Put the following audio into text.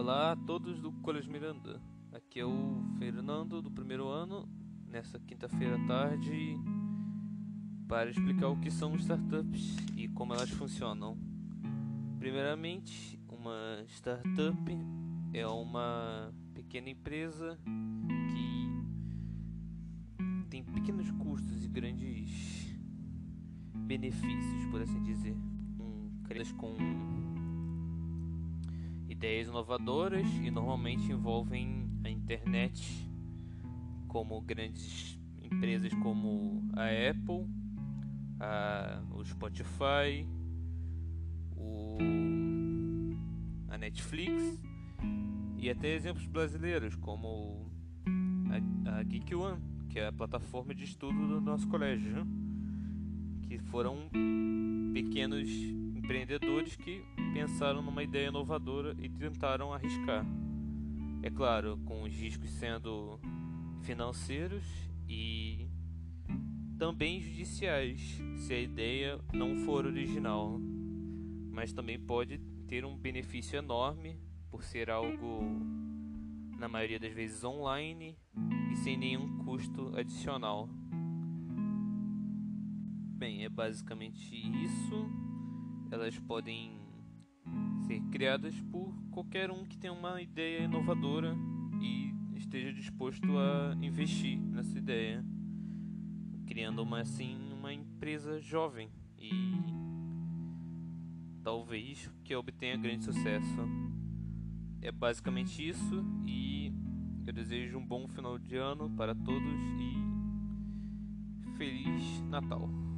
Olá a todos do Colégio Miranda. Aqui é o Fernando do primeiro ano, nessa quinta-feira à tarde, para explicar o que são startups e como elas funcionam. Primeiramente, uma startup é uma pequena empresa que tem pequenos custos e grandes benefícios, por assim dizer. Um, com ideias inovadoras e normalmente envolvem a internet, como grandes empresas como a Apple, a, o Spotify, o, a Netflix e até exemplos brasileiros como a, a Geek One, que é a plataforma de estudo do nosso colégio, que foram pequenos empreendedores que pensaram numa ideia inovadora e tentaram arriscar. É claro, com os riscos sendo financeiros e também judiciais, se a ideia não for original. Mas também pode ter um benefício enorme por ser algo, na maioria das vezes, online e sem nenhum custo adicional. Bem, é basicamente isso elas podem ser criadas por qualquer um que tenha uma ideia inovadora e esteja disposto a investir nessa ideia, criando uma assim uma empresa jovem e talvez que obtenha grande sucesso. É basicamente isso e eu desejo um bom final de ano para todos e feliz Natal.